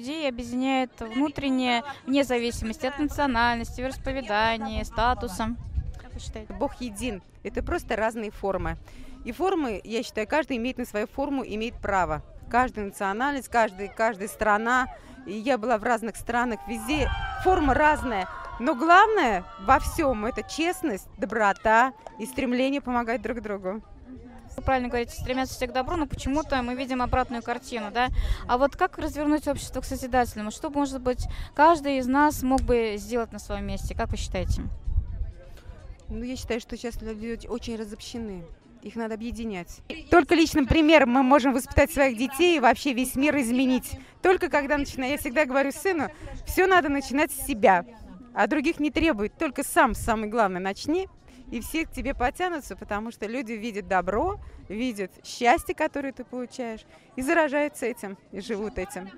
людей объединяет внутренняя вне зависимости от национальности, вероисповедания, статуса? Как вы считаете? Бог един. Это просто разные формы. И формы, я считаю, каждый имеет на свою форму, имеет право. Каждая национальность, каждый, каждая страна. И я была в разных странах, везде форма разная. Но главное во всем это честность, доброта и стремление помогать друг другу. Вы правильно говорите, стремятся все к добру, но почему-то мы видим обратную картину, да? А вот как развернуть общество к созидательному? Что, может быть, каждый из нас мог бы сделать на своем месте? Как вы считаете? Ну, я считаю, что сейчас люди очень разобщены. Их надо объединять. Только личным примером мы можем воспитать своих детей и вообще весь мир изменить. Только когда начинаем, я всегда говорю сыну, все надо начинать с себя, а других не требует. Только сам, самое главное, начни, и все к тебе потянутся, потому что люди видят добро, видят счастье, которое ты получаешь, и заражаются этим, и живут этим.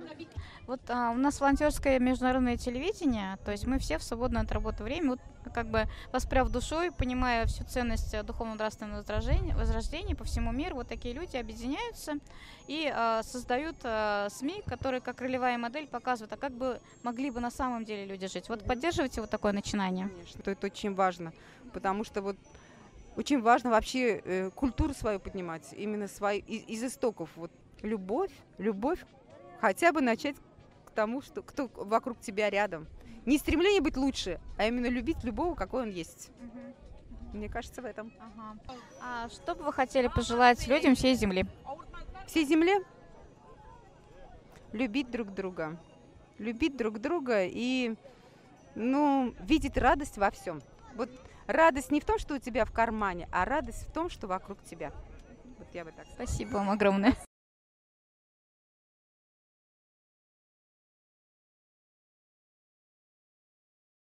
Вот а, у нас волонтерское международное телевидение, то есть мы все в свободное от работы время, вот, как бы воспряв душой, понимая всю ценность духовно-нравственного возрождения, возрождения по всему миру, вот такие люди объединяются и а, создают а, СМИ, которые как ролевая модель показывают, а как бы могли бы на самом деле люди жить. Вот поддерживайте вот такое начинание. Конечно, это очень важно, потому что вот очень важно вообще э, культуру свою поднимать, именно свои, из, из истоков. Вот любовь, любовь, хотя бы начать к тому, что кто вокруг тебя рядом. Не стремление быть лучше, а именно любить любого, какой он есть. Мне кажется, в этом. Ага. А что бы вы хотели пожелать людям всей Земли? Всей земле любить друг друга. Любить друг друга и, ну, видеть радость во всем. Вот радость не в том, что у тебя в кармане, а радость в том, что вокруг тебя. Вот я бы так сказала. Спасибо вам огромное.